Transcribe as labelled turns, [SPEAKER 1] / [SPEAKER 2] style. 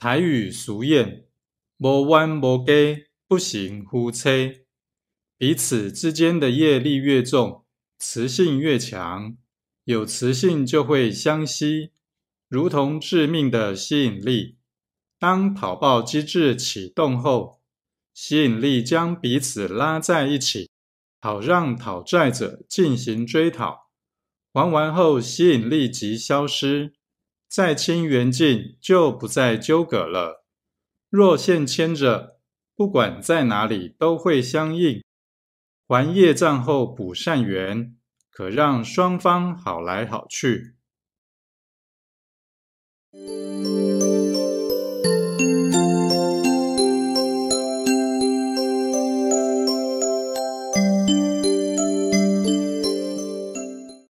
[SPEAKER 1] 台语俗谚：“无冤无家，不行夫妻。”彼此之间的业力越重，磁性越强，有磁性就会相吸，如同致命的吸引力。当讨报机制启动后，吸引力将彼此拉在一起，好让讨债者进行追讨。还完后，吸引力即消失，再清缘尽就不再纠葛了。若现牵着，不管在哪里都会相应。还业障后补善缘，可让双方好来好去。